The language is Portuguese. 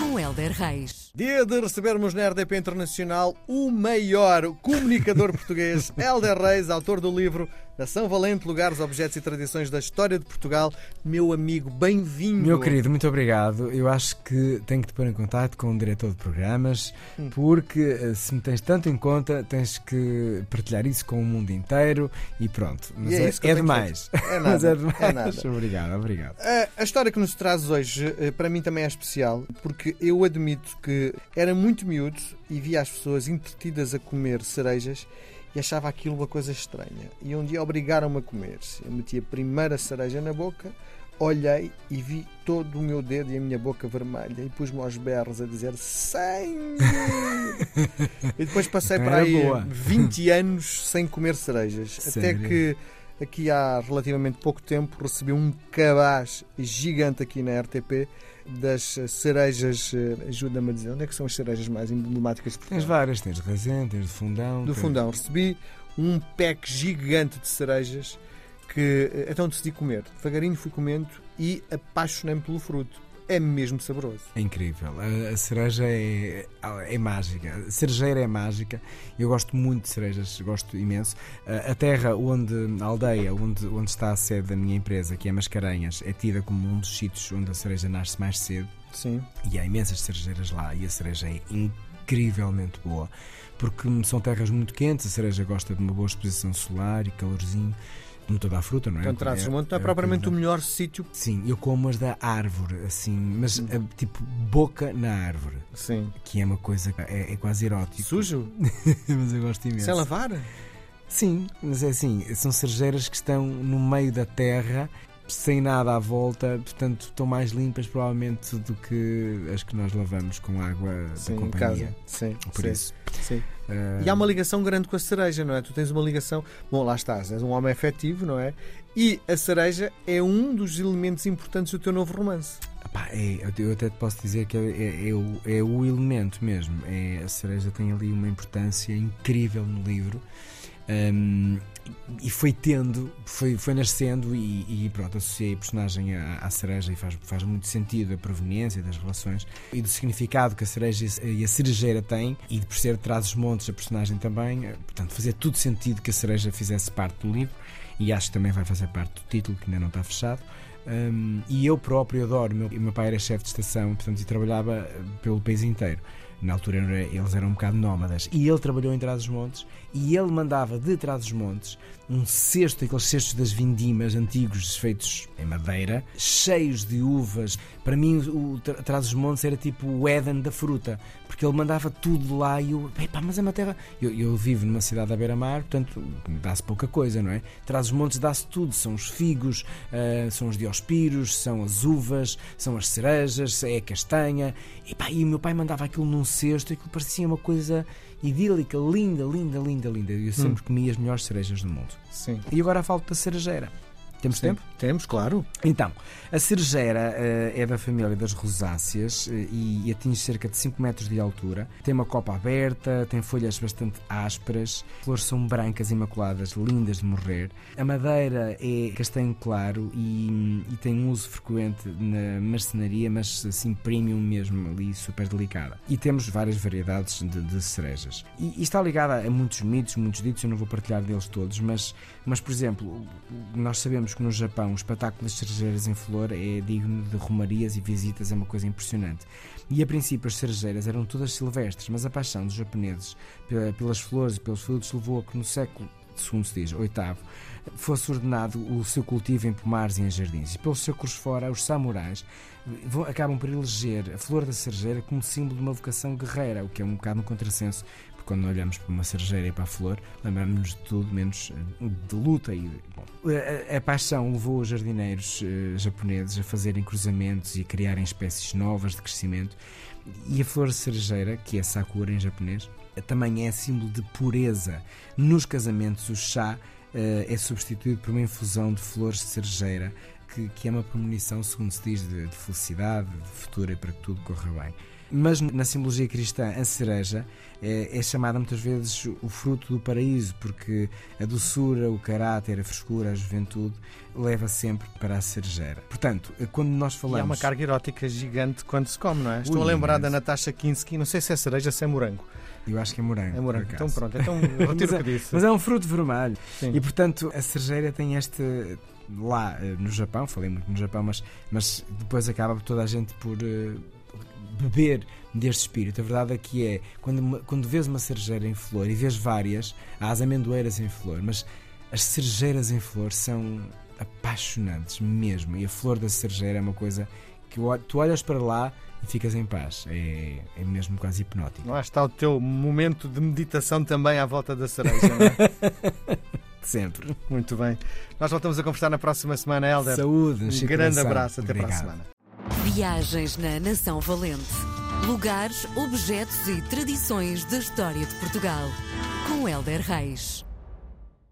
Com Helder Reis. Dia de recebermos na RDP Internacional o maior comunicador português, Helder Reis, autor do livro Nação Valente, Lugares, Objetos e Tradições da História de Portugal. Meu amigo, bem-vindo. Meu querido, muito obrigado. Eu acho que tenho que te pôr em contato com o diretor de programas, porque eh, se me tens tanto em conta, tens que partilhar isso com o mundo inteiro e pronto. Mas E é é, eu é tenho demais. É Mas nada, é demais. é nada. Obrigado, obrigado. A, a história que nos traz hoje, eh, para mim também é especial, porque eu admito que era muito miúdo e via as pessoas entretidas a comer cerejas e achava aquilo uma coisa estranha. E um dia obrigaram-me a comer. Eu meti a primeira cereja na boca, olhei e vi todo o meu dedo e a minha boca vermelha e pus-me aos berros a dizer sangue! e depois passei para aí boa. 20 anos sem comer cerejas. Até Sério? que aqui há relativamente pouco tempo recebi um cabaz gigante aqui na RTP das cerejas. eh, Ajuda-me a dizer, onde é que são as cerejas mais emblemáticas de Tens Portugal? várias, tens de Razão, tens de Fundão. Do tens- fundão. Recebi um pack gigante de cerejas que eh, então decidi comer. Devagarinho fui comendo e apaixonei-me pelo fruto. É mesmo saboroso. É incrível. A, a cereja é, é mágica. A cerejeira é mágica. Eu gosto muito de cerejas, gosto imenso. A, a terra onde, a aldeia onde, onde está a sede da minha empresa, que é Mascarenhas, é tida como um dos sítios onde a cereja nasce mais cedo. Sim. E há imensas cerejeiras lá e a cereja é incrivelmente boa. Porque são terras muito quentes, a cereja gosta de uma boa exposição solar e calorzinho, como toda a fruta, não é? Então trazes É- monte, não é propriamente o melhor sítio. Sim, eu como as da árvore, assim, mas eh, tipo boca na árvore, Sim. que é uma coisa é, é quase erótico. Sujo? mas eu gosto imenso. Sem lavar? Sim, mas é assim, são cerejeiras que estão no meio da terra, sem nada à volta, portanto estão mais limpas provavelmente do que as que nós lavamos com água Sim, da companhia. casa. Sim. Por sim, isso. Sim. eh, E há uma ligação grande com a cereja, não é? Tu tens uma ligação. Bom, lá estás, és um homem afetivo, não é? E a cereja é um dos elementos importantes do teu novo romance. Pá, é, eu- eu até te posso dizer que é, é- é o, é o elemento mesmo. É, a cereja tem ali uma importância incrível no livro. Hum, e foi tendo, foi, foi nascendo e, e pronto, associei a personagem à, à cereja e faz, faz muito sentido a proveniência das relações e do significado que a cereja e a cerejeira têm e de por ser traz os montes a personagem também, eh, portanto fazia tudo sentido que a cereja fizesse parte do livro e acho que também vai fazer parte do título que ainda não está fechado. Hum, e eu próprio adoro. Meu, meu pai era chefe de estação portanto, e trabalhava eh, pelo país inteiro. Na altura eles eram um bocado nómadas. E ele trabalhou em Trás-os-Montes e ele mandava de Trás-os-Montes um cesto, aqueles cestos das vindimas antigos feitos em madeira, cheios de uvas. Para mim, o Trás-os-Montes era tipo o Éden da fruta, porque ele mandava tudo lá e eu, "Epá, mas é uma terra. Eu, eu vivo numa cidade à beira-mar, portanto, dá-se pouca coisa, não é? Trás-os-Montes dá-se tudo: são os figos, ah, são os diospiros, são as uvas, são as cerejas, é a castanha. E, pá, e o meu pai mandava aquilo num cesto e aquilo parecia uma coisa idílica, linda, linda, linda, linda. Eu sempre comi as melhores cerejas do mundo. Sim. E agora falo da cerejeira. Temos tempo? Temos, claro. Então, a cerejeira eh, é da família das rosáceas eh, e atinge cerca de 5 metros de altura. Tem uma copa aberta, tem folhas bastante ásperas, flores são brancas imaculadas, lindas de morrer. A madeira é castanho claro e, e tem um uso frequente na marcenaria, mas assim premium mesmo, ali super delicada. E temos várias variedades de, de cerejas. E, e está ligada a muitos mitos, muitos ditos, eu não vou partilhar deles todos, mas, mas por exemplo, nós sabemos que no Japão o espetáculo das cerejeiras em flor é digno de romarias e visitas, é uma coisa impressionante. E a princípio as cerejeiras eram todas silvestres, mas a paixão dos japoneses pe- pelas flores e pelos frutos levou a que no século, segundo se diz, oitavo, fosse ordenado o seu cultivo em pomares e em jardins. E pelos séculos fora, os samurais vão- acabam por eleger a flor da cerejeira como símbolo de uma vocação guerreira, o que é um bocado um contrassenso, quando olhamos para uma cerejeira e para a flor, lembramos-nos de tudo menos eh, de luta. E, bom, a, a paixão levou os jardineiros eh, japoneses a fazerem cruzamentos e a criarem espécies novas de crescimento. E a flor cerejeira, que é sakura em japonês, também é símbolo de pureza. Nos casamentos, o chá eh, é substituído por uma infusão de flores de cerejeira, que, que é uma premonição, segundo se diz, de, de felicidade, de futuro e para que tudo corra bem. Mas na simbologia cristã, a cereja é, é, chamada muitas vezes o fruto do paraíso, porque a doçura, o caráter, a frescura, a juventude leva sempre para a cerejeira. Portanto, quando nós falamos. E há uma carga erótica gigante quando se come, não é? Estou Ui, a lembrar da Natasha Kinski, não sei se é cereja, se é morango. Eu acho que é morango. É morango. Então pronto, então retiro o que disse. Mas é um fruto vermelho. Sim. E portanto a cerejeira tem este. Lá eh, no Japão, falei muito no Japão, mas, mas depois acaba toda a gente por. Uh, beber deste espírito. A verdade é que é, quando, quando vês uma cerejeira em flor e vês várias, há as amendoeiras em flor, mas as cerejeiras em flor são apaixonantes mesmo. E a flor da cerejeira é uma coisa que tu olhas para lá e ficas em paz. É, é mesmo quase hipnótico. Lá está o teu momento de meditação também à volta da cereja, não é? Sempre. Muito bem. Nós voltamos a conversar na próxima semana, Helder. Saúde, um grande abraço. Até Obrigado. para a semana. Viagens na Nação Valente. Lugares, objetos e tradições da história de Portugal. Com Helder Reis.